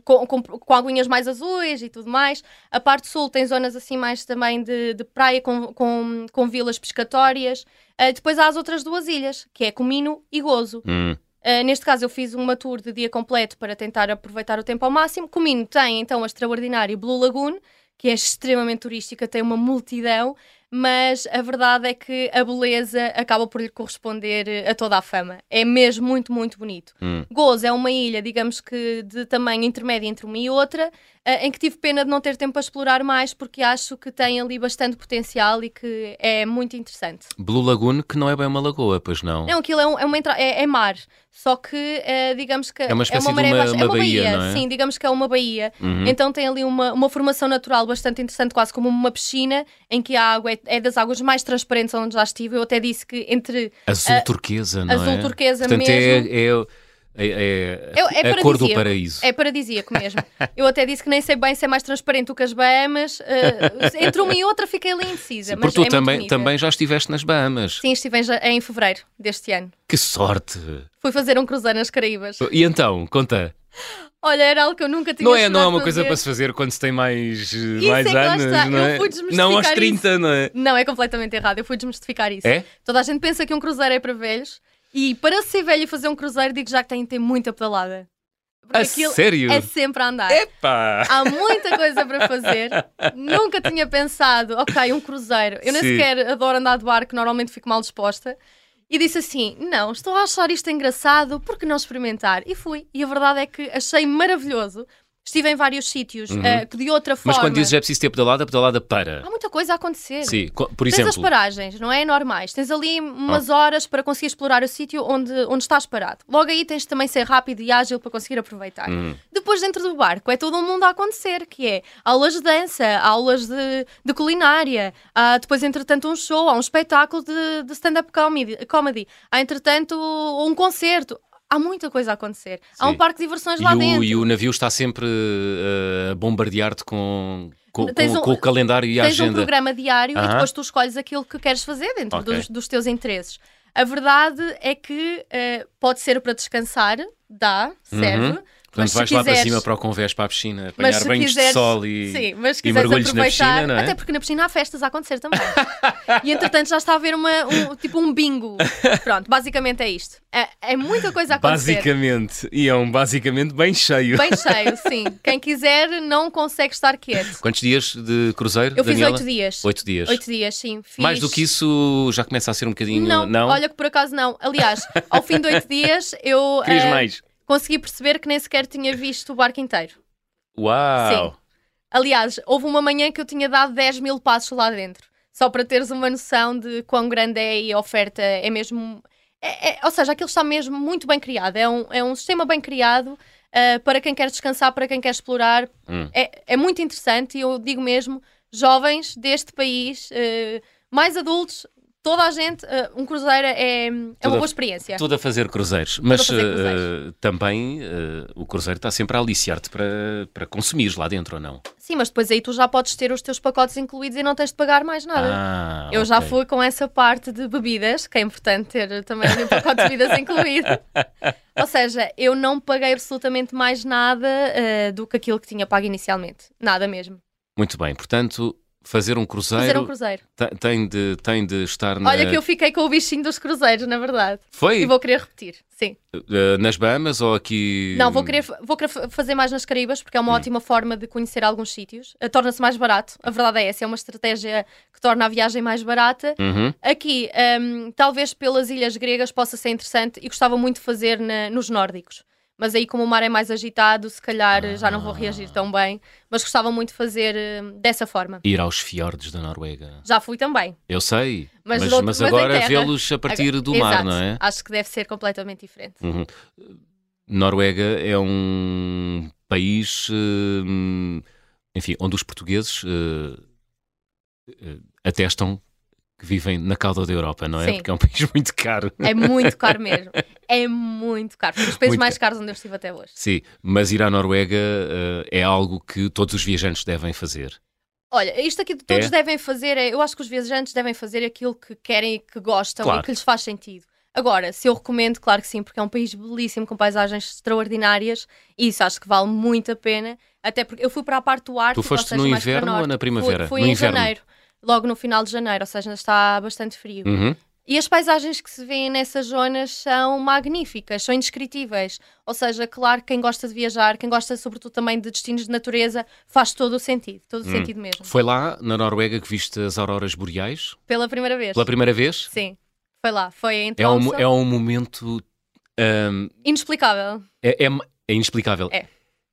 com, com, com aguinhas mais azuis e tudo mais. A parte sul tem zonas assim mais também de, de praia com, com, com vilas pescatórias. Ah, depois há as outras duas ilhas, que é Comino e Gozo. Hum. Uh, neste caso, eu fiz uma tour de dia completo para tentar aproveitar o tempo ao máximo. Comino tem então a extraordinária Blue Lagoon, que é extremamente turística, tem uma multidão, mas a verdade é que a beleza acaba por lhe corresponder eh, a toda a fama. É mesmo muito, muito bonito. Hum. Gozo é uma ilha, digamos que de tamanho intermédio entre uma e outra, eh, em que tive pena de não ter tempo a explorar mais, porque acho que tem ali bastante potencial e que é muito interessante. Blue Lagoon, que não é bem uma lagoa, pois não? Não, aquilo é, um- é uma é, é mar, só que eh, digamos que É uma espécie de maré uma- baixa. uma é uma baía, baía, é? sim, digamos que é uma baía. Uhum. Então tem ali uma, uma formação natural bastante interessante, quase como uma piscina, em que a água é, é das águas mais transparentes onde já estive. Eu até disse que entre Azul Ah, turquesa, não é? azul turquesa Portanto, mesmo. É, é É, é, É- é a cor do paraíso. É paradisíaco mesmo. Eu até disse que nem sei bem se é mais transparente do que as Bahamas. eh, entre uma e outra fiquei ali indecisa. Sim, mas porque tu é também, também já estiveste nas Bahamas. Sim, estive em, em fevereiro deste ano. Que sorte! Fui fazer um cruzeiro nas Caraíbas. E então, conta. Olha, era algo que eu nunca tinha Não é, não é uma coisa para se fazer quando se tem mais, Isso mais é que lá anos, está. não é? não aos desmistificar 30, não é? Não, é completamente errado. Eu fui desmistificar isso. É? Toda a gente pensa que um cruzeiro é para velhos. E para ser velho e fazer um cruzeiro, digo já que tem de ter muita pedalada. Porque A sério? é sempre a andar. Epá! Há muita coisa para fazer. Nunca tinha pensado, ok, um cruzeiro. Eu nem Sim. sequer adoro andar de barco, normalmente fico mal disposta. E disse assim: não, estou a achar isto engraçado, por que não experimentar? E fui. E a verdade é que achei maravilhoso. Estive em vários sítios eh, que de outra Uhum. Mas forma. quando dizes é preciso ter pedalada, pedalada para. Há muita coisa a acontecer. Sim, por Tens as exemplo. paragens, não é? Normais. Tens ali umas Ah. horas para conseguir explorar o sítio onde, onde estás parado. Logo aí tens de também ser rápido e ágil para conseguir aproveitar. Hum. Depois, dentro do barco, é todo um mundo a acontecer, que é aulas de dança, aulas de, de culinária, há depois, entretanto, um show, há um espetáculo de, de stand-up comedy, comedy, há, entretanto, um concerto. Há muita coisa a acontecer. Há um Sim. parque de diversões E lá o, dentro. e o navio está sempre eh, a bombardear-te com, com, um- com o calendário e a Tens um agenda. programa diário Aham. e depois tu escolhes aquilo que queres fazer dentro Ok. dos, dos teus interesses. A verdade é que eh, pode ser para descansar, dá, serve. Portanto, se vais lá para quiseres- cima para o convés, para a piscina, Mas apanhar banhos quiseres, de sol e, sim, mas e mergulhos na aproveitar, piscina, não é? até porque na piscina há festas a acontecer também. e entretanto já está a haver uma, um, tipo um bingo. Pronto, basicamente é isto. É, é muita coisa a acontecer. Basicamente, e é um basicamente bem cheio. Bem cheio, sim. Quem quiser não consegue estar quieto. Quantos dias de cruzeiro, Eu fiz Daniela? oito dias. Oito dias. Oito dias, sim. Fiz... Mais do que isso já começa a ser um bocadinho... Não, olha que por acaso não. Aliás, ao fim de oito dias eu Querias eh, mais? Consegui perceber que nem sequer tinha visto o barco inteiro. Uau! Aliás, houve uma manhã que eu tinha dado 10 mil passos lá dentro. Só para teres uma noção de quão grande é e a oferta é mesmo. é- é- ou seja, aquilo está mesmo muito bem criado. É um, é um sistema bem criado eh, para quem quer descansar, para quem quer explorar. Hum. É, é muito interessante e eu digo mesmo, jovens deste país, eh, mais adultos, toda a gente, eh, um cruzeiro é, é uma Toda- boa experiência. Tudo a fazer cruzeiros. Mas fazer eh, cruzeiros. também eh, o cruzeiro está sempre a aliciar-te para, para consumires lá dentro, ou não? Sim, mas depois aí tu já podes ter os teus pacotes incluídos e não tens de pagar mais nada. Ah, Eu já ok. fui com essa parte de bebidas, que é importante ter também o pacote de bebidas incluído. Ou seja, eu não paguei absolutamente mais nada do que aquilo que tinha pago inicialmente. Nada mesmo. Muito bem, portanto, fazer um cruzeiro, Fazer um cruzeiro. te- tem, de, tem de estar na... Olha que eu fiquei com o bichinho dos cruzeiros, na verdade. Foi E vou querer repetir, sim. eh, nas Bahamas ou aqui... Não, vou querer, vou querer fa- fazer mais nas Caraíbas, porque é Hum. uma ótima forma de conhecer alguns sítios. Eh, Torna-se mais barato. A verdade é essa, é uma estratégia que torna a viagem mais barata. Uhum. Aqui, hum, talvez pelas ilhas gregas possa ser interessante e gostava muito de fazer na- nos nórdicos. Mas aí, como o mar é mais agitado, se calhar eh, já não vou reagir tão bem. Mas gostava muito de fazer hum, dessa forma. Ir aos fiordes da Noruega. Já fui também. Eu sei, Mas mas, mas agora vê-los a partir do mar, Exato. não é? Acho que deve ser completamente diferente. Uhum. Noruega é um país, hum, enfim, onde os portugueses eh, eh, atestam que vivem na cauda da Europa, não é? Sim. Porque é um país muito caro. É muito caro mesmo. É muito caro. Foi um dos países Muito mais caros onde eu estive até hoje. Sim, mas ir à Noruega eh, é algo que todos os viajantes devem fazer. Olha, isto aqui de todos É? devem fazer, é, eu acho que os viajantes devem fazer aquilo que querem e que gostam Claro. e que lhes faz sentido. Agora, se eu recomendo, claro que sim, porque é um país belíssimo, com paisagens extraordinárias, e isso acho que vale muito a pena, até porque eu fui para a parte do Ártico, foste ou seja, no inverno ou na primavera? Fui, fui No em inverno. janeiro, logo no final de janeiro, ou seja, ainda está bastante frio. Uhum. E as paisagens que se vêem nessas zonas são magníficas, são indescritíveis. Ou seja, claro que quem gosta de viajar, quem gosta sobretudo também de destinos de natureza, faz todo o sentido, todo o Hum. sentido mesmo. Foi lá, na Noruega, que viste as auroras boreais? Pela primeira vez. Pela primeira vez? Sim, foi lá, foi em É um, Tromsø. é um momento. hum, Inexplicável, é, é, é inexplicável. É.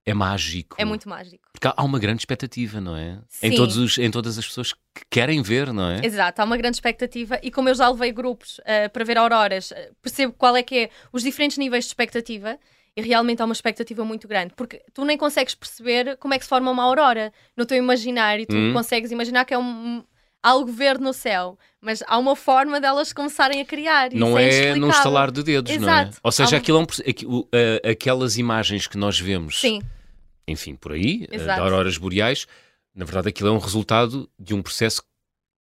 É mágico. é muito mágico. Porque há- uma grande expectativa, não é? Em, Sim. todos os, em todas as pessoas que querem ver, não é? Exato, há uma grande expectativa e como eu já levei grupos eh, para ver auroras, eh, percebo qual é que é os diferentes níveis de expectativa e realmente há uma expectativa muito grande, porque tu nem consegues perceber como é que se forma uma aurora no teu imaginário, tu Hum. consegues imaginar que é um algo verde no céu, mas há uma forma delas começarem a criar. Não é inexplicável. num estalar de dedos, não é? Exato. Ou seja, aquilo é um aquelas imagens que nós vemos, Sim, enfim, por aí, eh, Exato. de auroras boreais, na verdade aquilo é um resultado de um processo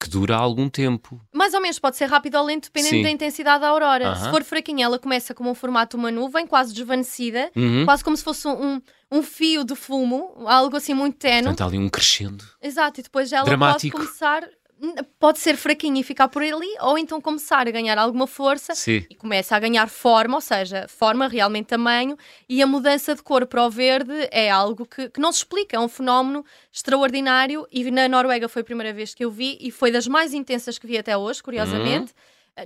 que dura algum tempo. mais ou menos pode ser rápido ou lento, dependendo Sim. da intensidade da aurora. Se for fraquinha, ela começa como um formato de uma nuvem, quase desvanecida, Uhum. quase como se fosse um, um fio de fumo, algo assim muito tenue. Portanto, ali um crescendo. Exato, e depois ela Dramático. pode começar, pode ser fraquinha e ficar por ali, ou então começar a ganhar alguma força Sim. e começa a ganhar forma, ou seja, forma, realmente tamanho, e a mudança de cor para o verde é algo que, que não se explica, é um fenómeno extraordinário e na Noruega foi a primeira vez que eu vi e foi das mais intensas que vi até hoje, curiosamente.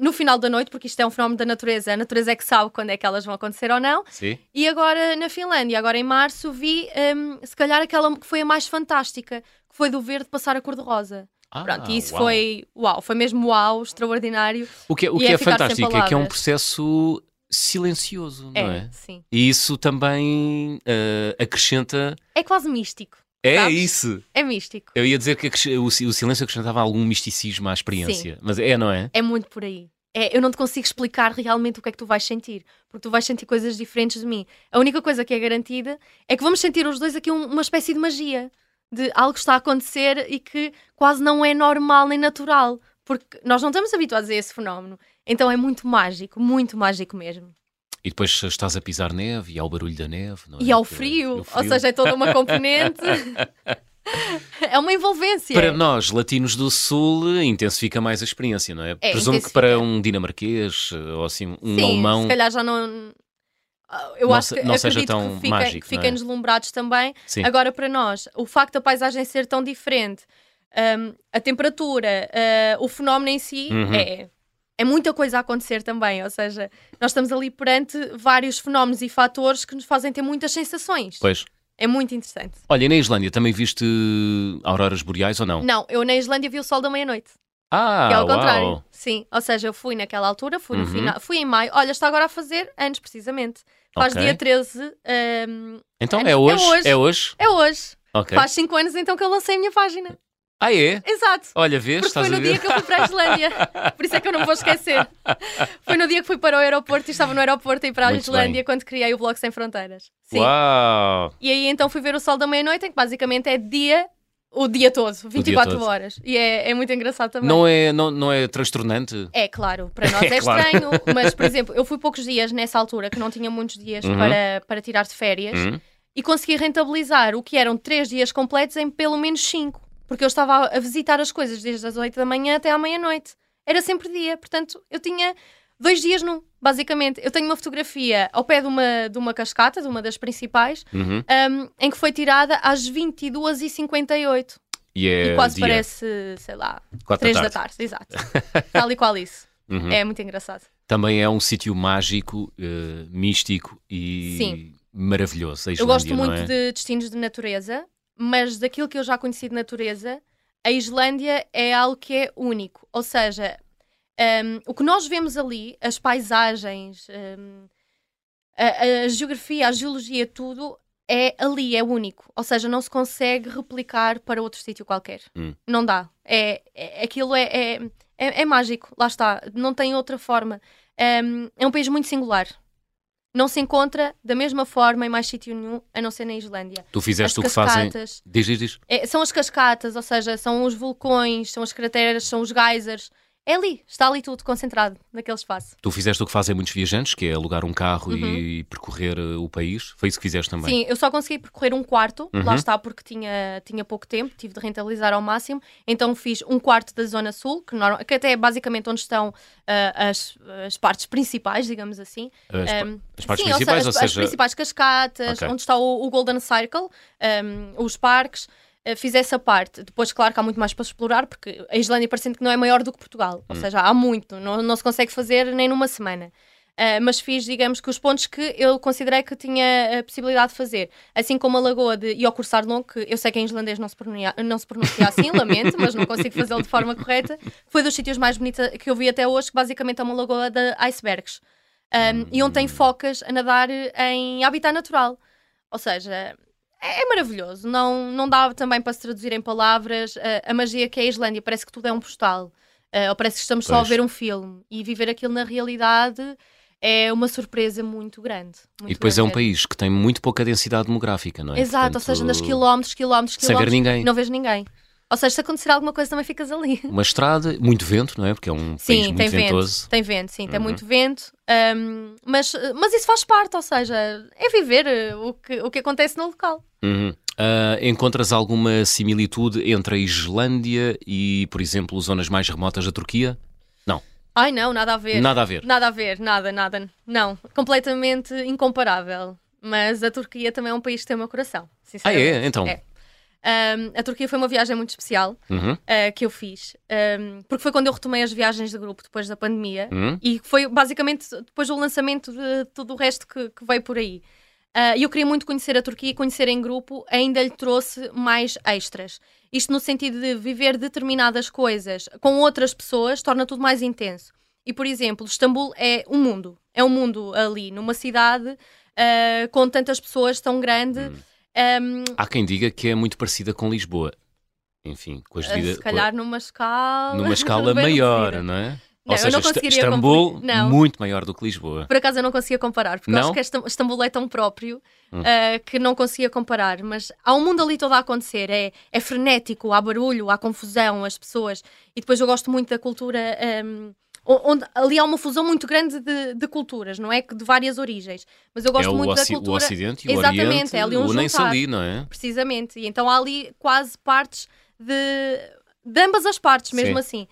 No final da noite, porque isto é um fenómeno da natureza, a natureza é que sabe quando é que elas vão acontecer ou não. Sim. E agora na Finlândia, agora em março, vi hum, se calhar aquela que foi a mais fantástica, que foi do verde passar a cor de rosa. Ah, Pronto, e isso uau. foi uau, foi mesmo uau, extraordinário. O que é, o que é é fantástico é que é um processo silencioso, não é? sim. E isso também eh, acrescenta. É quase místico. É Sabes? isso! É místico. Eu ia dizer que o, si- o silêncio acrescentava algum misticismo à experiência. Mas é, não é? É muito por aí. É, eu não te consigo explicar realmente o que é que tu vais sentir, porque tu vais sentir coisas diferentes de mim. A única coisa que é garantida é que vamos sentir os dois aqui um- uma espécie de magia, de algo que está a acontecer e que quase não é normal nem natural, porque nós não estamos habituados a esse fenómeno. Então é muito mágico, muito mágico mesmo. E depois estás a pisar neve e ao barulho da neve. Não é? E ao frio, ou frio. seja, é toda uma componente. é uma envolvência. Para nós, latinos do Sul, intensifica mais a experiência, não é? É, Presumo que para um dinamarquês ou assim, um Sim, alemão. se calhar já não. Ah, Eu Não acho que não seja tão que fiquem, mágico, que fiquem é? deslumbrados também. Sim. Agora, para nós, o facto da paisagem ser tão diferente, hum, a temperatura, ah, o fenómeno em si, Uhum. é, é muita coisa a acontecer também. Ou seja, nós estamos ali perante vários fenómenos e fatores que nos fazem ter muitas sensações. Pois. É muito interessante. Olha, e na Islândia também viste auroras boreais ou não? Não, eu na Islândia vi o sol da meia-noite. Ah, Que é ao uau. contrário. Sim, ou seja, eu fui naquela altura, fui no Uhum. final, fui em maio. Olha, está agora a fazer anos, precisamente. Faz Ok. dia 13. hum, Então É é hoje? hoje. É hoje? é hoje. Ok. Faz 5 anos então que eu lancei a minha página. Ah, é? Exato. Olha, vês? Porque Estás foi a no ver? dia que eu fui para a Islândia. Por isso é que eu não me vou esquecer. Foi no dia que fui para o aeroporto e estava no aeroporto e para a Muito Islândia bem. quando criei o Blog Sem Fronteiras. Sim. Uau! E aí então fui ver o sol da meia-noite, em que basicamente é dia, o dia todo, 24 todo. horas. E é, é muito engraçado também. Não é, não, não é transtornante? É claro, para nós é, É claro. estranho, mas por exemplo, eu fui poucos dias nessa altura, que não tinha muitos dias Uhum. para, para tirar de férias, Hum? e consegui rentabilizar o que eram três dias completos em pelo menos cinco, porque eu estava a visitar as coisas desde as 8 da manhã até à meia-noite. Era sempre dia, portanto, eu tinha dois dias num, basicamente. Eu tenho uma fotografia ao pé de uma, de uma cascata, de uma das principais, Uhum. um, em que foi tirada às 22h58. E é e quase dia, parece, sei lá, quatro 3 da da tarde. tarde, exato. Tal e qual isso. Uhum. É muito engraçado. Também é um sítio mágico, eh, místico e Sim. maravilhoso. a Eu gosto Islândia, muito é? de destinos de natureza, mas daquilo que eu já conheci de natureza, a Islândia é algo que é único. Ou seja, um, o que nós vemos ali, as paisagens, um, a, a geografia, a geologia, tudo é ali, é único. Ou seja, não se consegue replicar para outro sítio qualquer. Hum. Não dá. É, é- aquilo é, é, é- é mágico, lá está. Não tem outra forma. Um, é um país muito singular. Não se encontra da mesma forma em mais sítio nenhum, a não ser na Islândia. Tu fizeste as o que fazem. Diz, diz, diz. é, são as cascatas, ou seja, são os vulcões, são as crateras, são os geysers. É ali, está ali tudo concentrado naquele espaço. Tu fizeste o que fazem muitos viajantes, que é alugar um carro Uhum. e percorrer eh, o país. Foi isso que fizeste também. Sim, eu só consegui percorrer um quarto, Uhum. lá está, porque tinha, tinha pouco tempo, tive de rentabilizar ao máximo. Então fiz um quarto da Zona Sul, que, que até é basicamente onde estão ah, as, as partes principais, digamos assim. As, Um, as partes sim, principais, ou ou seja, as, as seja, principais cascatas, Ok. onde está o, o Golden Circle, um, os parques. Uh, Fiz essa parte. Depois, claro que há muito mais para explorar, porque a Islândia parecendo que não é maior do que Portugal. Hum. Ou seja, há muito. Não, não se consegue fazer nem numa semana. Uh, mas fiz, digamos, que os pontos que eu considerei que tinha a possibilidade de fazer. Assim como a Lagoa de Iokursarlon, que eu sei que em islandês não se pronuncia, não se pronuncia assim, lamento, mas não consigo fazê-lo de forma correta. Foi dos sítios mais bonitos que eu vi até hoje, que basicamente é uma lagoa de icebergs. Um, e onde tem focas a nadar em habitat natural. Ou seja, é, é maravilhoso. Não, não dá também para se traduzir em palavras a, a magia que é a Islândia. Parece que tudo é um postal. Uh, ou parece que estamos só a Pois. ver um filme. E viver aquilo na realidade é uma surpresa muito grande. muito E depois é um grande país que tem muito pouca densidade demográfica, não é? Exato, ou Portanto, seja, andas quilómetros, quilómetros, Sem ver quilómetros. ninguém. Não vês ninguém. Ou seja, se acontecer alguma coisa também ficas ali. Uma estrada, muito vento, não é? Porque é um país Sim, muito tem vento. ventoso. Tem vento, sim, tem Uhum. muito vento. um, mas, mas isso faz parte, ou seja, é viver uh, o que, o que acontece no local. Uhum. Ah, encontras alguma similitude entre a Islândia e, por exemplo, zonas mais remotas da Turquia? Ai não, nada a ver. Nada a ver. Nada a ver, nada, nada. Não, completamente incomparável. Mas a Turquia também é um país que tem o meu coração. Ah, Sinceramente. é? Então. É. Um, a Turquia foi uma viagem muito especial Uhum. uh, que eu fiz. Um, porque foi quando eu retomei as viagens de grupo depois da pandemia. Uhum. E foi basicamente depois do lançamento de tudo o resto que, que veio por aí. Ah, E eu queria muito conhecer a Turquia e conhecer em grupo ainda lhe trouxe mais extras. Isto no sentido de viver determinadas coisas com outras pessoas torna tudo mais intenso. E, por exemplo, Istambul é um mundo. É um mundo ali, numa cidade ah, com tantas pessoas tão grande. Ahm, Há quem diga que é muito parecida com Lisboa. Enfim, com as ah, se calhar numa escala. numa escala maior, não é? Não, Ou eu seja, Istambul, muito maior do que Lisboa. Por acaso eu não conseguia comparar, porque eu Não? acho que Istam- Istambul é tão próprio Hum. ah, que não conseguia comparar. Mas há um mundo ali todo a acontecer, é, é frenético, há barulho, há confusão, as pessoas. E depois eu gosto muito da cultura. o- onde, ali há uma fusão muito grande de, de culturas, não é? Que De várias origens. Mas eu gosto é o, muito da oci- o cultura. Ocidente e o Exatamente, Oriente é ali um unem-se juntar. ali, não é? Precisamente. E então há ali quase partes de, de ambas as partes, mesmo Sim. assim.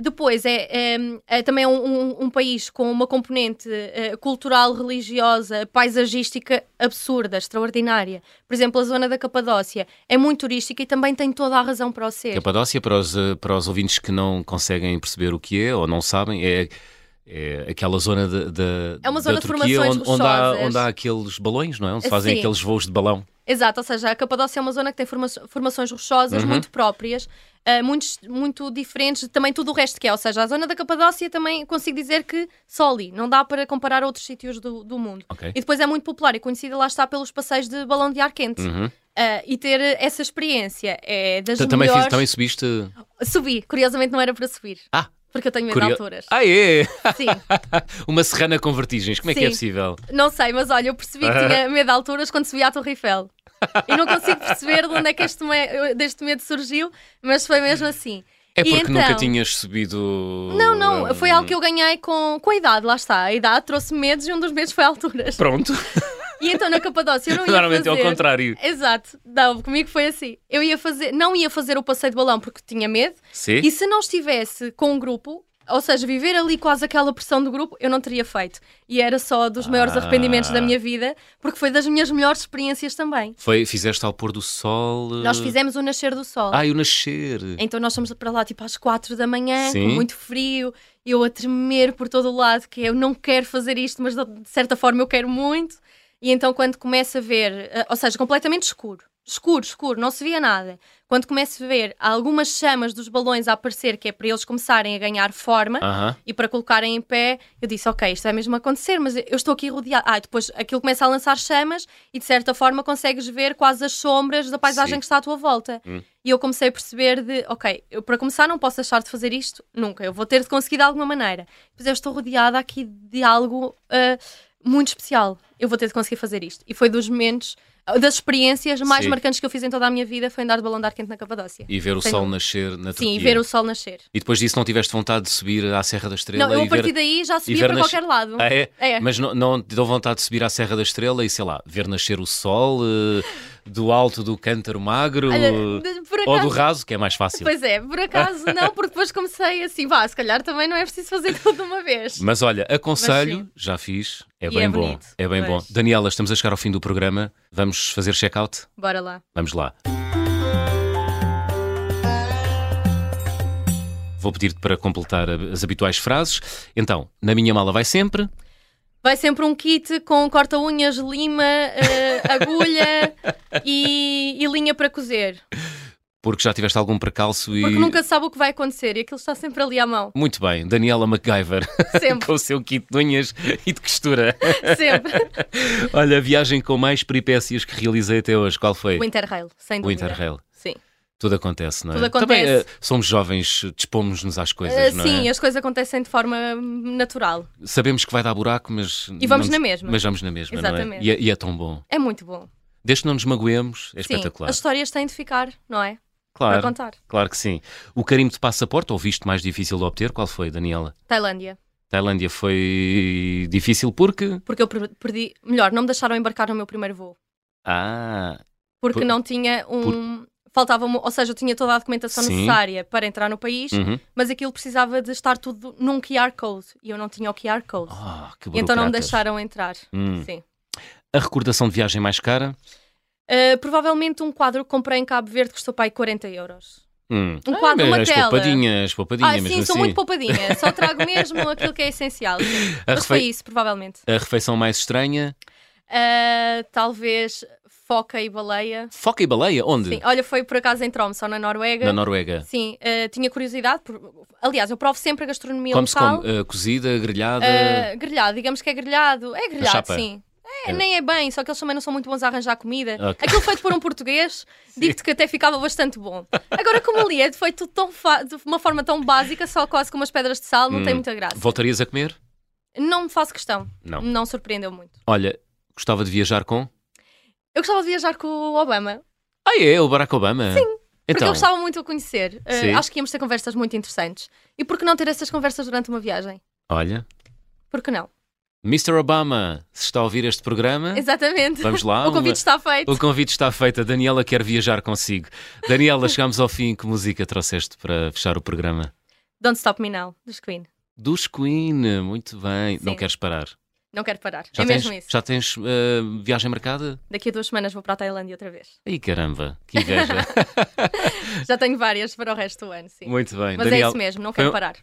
Depois é, é, é também um, um- um país com uma componente eh, cultural, religiosa, paisagística absurda, extraordinária. Por exemplo, a zona da Capadócia é muito turística e também tem toda a razão para o ser. Capadócia, para os, eh, para os ouvintes que não conseguem perceber o que é ou não sabem, é, é aquela zona de, de- É uma zona da Turquia formações onde, onde, há, onde há aqueles balões, não é? Onde se fazem Sim. aqueles voos de balão. Exato, ou seja, a Capadócia é uma zona que tem forma- formações rochosas Uhum. muito próprias, eh, muitos- muito diferentes de também tudo o resto que é. Ou seja, a zona da Capadócia também consigo dizer que só ali, não dá para comparar a outros sítios do, do mundo. Ok. E depois é muito popular e conhecida lá está pelos passeios de balão de ar quente. Uhum. Eh, e ter essa experiência é das Também, melhores. fiz, também subiste. Subi, curiosamente não era para subir. Ah, Porque eu tenho medo curio- de alturas. Ah, é? Sim, Uma serrana com vertigens. Como é que é Sim. possível? não sei, mas olha, eu percebi que tinha medo de alturas quando subi à Torre Eiffel. E não consigo perceber de onde é que este, me- deste medo surgiu, mas foi mesmo assim. É porque nunca então? tinhas subido. Não, não, eh, foi algo que eu ganhei com, com a idade, lá está. A idade trouxe medos e um dos medos foi alturas. Pronto. E então na Capadócia eu não ia Normalmente é fazer... ao contrário. Exato, não, comigo foi assim. Eu ia fazer, não ia fazer o passeio de balão porque tinha medo, Sim. e se não estivesse com um grupo, ou seja, viver ali quase aquela pressão do grupo, eu não teria feito. E era só dos maiores Ah. arrependimentos da minha vida, porque foi das minhas melhores experiências também. Foi, fizeste ao pôr do sol. eh, Nós fizemos o nascer do sol. Ah, e o nascer. Então nós fomos para lá tipo às quatro da manhã, Sim. com muito frio, eu a tremer por todo o lado, que eu não quero fazer isto, mas de certa forma eu quero muito. E então quando começo a ver, eh, ou seja, completamente escuro, escuro, escuro, não se via nada. Quando começo a ver algumas chamas dos balões a aparecer, que é para eles começarem a ganhar forma Aham. e para colocarem em pé, eu disse, ok, isto vai mesmo acontecer, mas eu estou aqui rodeado. Ah, depois aquilo começa a lançar chamas e de certa forma consegues ver quase as sombras da paisagem Sim. que está à tua volta. Hum. E eu comecei a perceber de, ok, eu para começar não posso deixar de fazer isto nunca, eu vou ter de conseguir de alguma maneira. Pois eu estou rodeada aqui de algo ah, muito especial, eu vou ter de conseguir fazer isto. E foi dos momentos, das experiências mais Sim. marcantes que eu fiz em toda a minha vida, foi andar de balão de ar quente na Capadócia. E ver o Sem sol nascer na Sim, Turquia. e ver o sol nascer. E depois disso não tiveste vontade de subir à Serra da Estrela Não, eu a partir ver... daí já subia para nas- qualquer lado. Ah, é? É. Mas não, não te deu vontade de subir à Serra da Estrela e, sei lá, ver nascer o sol eh, do alto do cântaro magro Olha, por ou do acaso- raso, que é mais fácil. Pois é, por acaso não, porque depois comecei assim, vá, se calhar também não é preciso fazer tudo de uma vez. Mas olha, aconselho, Mas já fiz, é E bem é bom. bonito, É bem pois. bom. Daniela, estamos a chegar ao fim do programa. Vamos fazer check-out? Bora lá. Vamos lá. Vou pedir-te para completar as habituais frases. Então, na minha mala vai sempre. Vai sempre um kit com corta-unhas, lima, eh, agulha e, e linha para cozer. Porque já tiveste algum percalço e. Porque nunca sabe o que vai acontecer e aquilo está sempre ali à mão. Muito bem, Daniela MacGyver, Sempre. com o seu kit de unhas e de costura. Sempre. Olha, a viagem com mais peripécias que realizei até hoje, qual foi? O Interrail, sem O dúvida. Interrail. Sim. Tudo acontece, não é? Tudo Também acontece. eh, somos jovens, dispomos-nos às coisas, Ah, não sim, é? as coisas acontecem de forma natural. Sabemos que vai dar buraco, mas. E vamos não na mesma. Mas vamos na mesma, não é? Exatamente. E, é? e é tão bom. É muito bom. Desde que não nos magoemos, é Sim, espetacular. as histórias têm de ficar, não é? Claro, Para contar. claro que sim. O carimbo de passaporte, ou visto mais difícil de obter, qual foi, Daniela? Tailândia. Tailândia foi difícil porque. Porque eu per- perdi. Melhor, não me deixaram embarcar no meu primeiro voo. Ah, Porque Por- não tinha um. Faltava, ou seja, eu tinha toda a documentação Sim. necessária para entrar no país, uhum. mas aquilo precisava de estar tudo num QR Code e eu não tinha o QR Code. Ah, e então não me deixaram entrar. Hum. Sim. A recordação de viagem mais cara? Uh, provavelmente um quadro que comprei em Cabo Verde custou pai 40 euros. Hum. Um quadro, Ah, uma mas tela. poupadinhas, poupadinha Ah, mesmo sim, sou assim. muito poupadinha. Só trago mesmo aquilo que é essencial. sim. A Mas foi isso, provavelmente. A refeição mais estranha? Uh, talvez foca e baleia. Foca e baleia? Onde? Sim. Olha, foi por acaso em Tromsø, na Noruega. Na Noruega. Sim, uh, tinha curiosidade. por- Aliás, eu provo sempre a gastronomia Come-se local. como? Uh, cozida, grelhada? Uh, grelhado, digamos que é grelhado. É grelhado, sim. É, É. Nem é bem, só que eles também não são muito bons a arranjar comida. Ok. Aquilo feito por um português, digo-te que até ficava bastante bom. Agora, como ali é foi tudo tão de uma forma tão básica, só quase com umas pedras de sal, não tem Hum. muita graça. Voltarias a comer? Não me faço questão. Não. Não surpreendeu muito. Olha, gostava de viajar com? Eu gostava de viajar com o Obama, Ah, é? O Barack Obama? Sim. porque Então, eu gostava muito de o conhecer. Uh, acho que íamos ter conversas muito interessantes. E por que não ter essas conversas durante uma viagem? olha, Por que não? Mr. Obama, se está a ouvir este programa, Exatamente. vamos lá. o convite uma- está feito. O convite está feito. A Daniela quer viajar consigo. Daniela, chegamos ao fim. Que música trouxeste para fechar o programa? Don't Stop Me Now, dos Queen. Dos Queen, muito bem. Não Sim. queres parar? Não quero parar. Já é tens, mesmo isso. Já tens eh, viagem marcada? Daqui a duas semanas vou para a Tailândia outra vez. Ai caramba, que inveja. Já tenho várias para o resto do ano, sim. muito bem. Mas é Daniela, isso mesmo, não quero um- parar.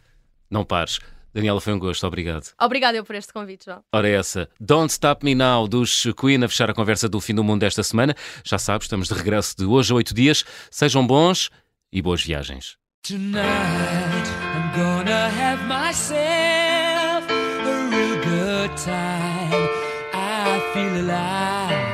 Não pares. Daniela, foi um gosto. Obrigado. Obrigada eu por este convite, João. Ora, essa. Don't Stop Me Now dos Queen a fechar a conversa do fim do mundo desta semana. Já sabes, estamos de regresso de hoje a oito dias. Sejam bons e boas viagens. Tonight I'm gonna have myself time. I feel alive.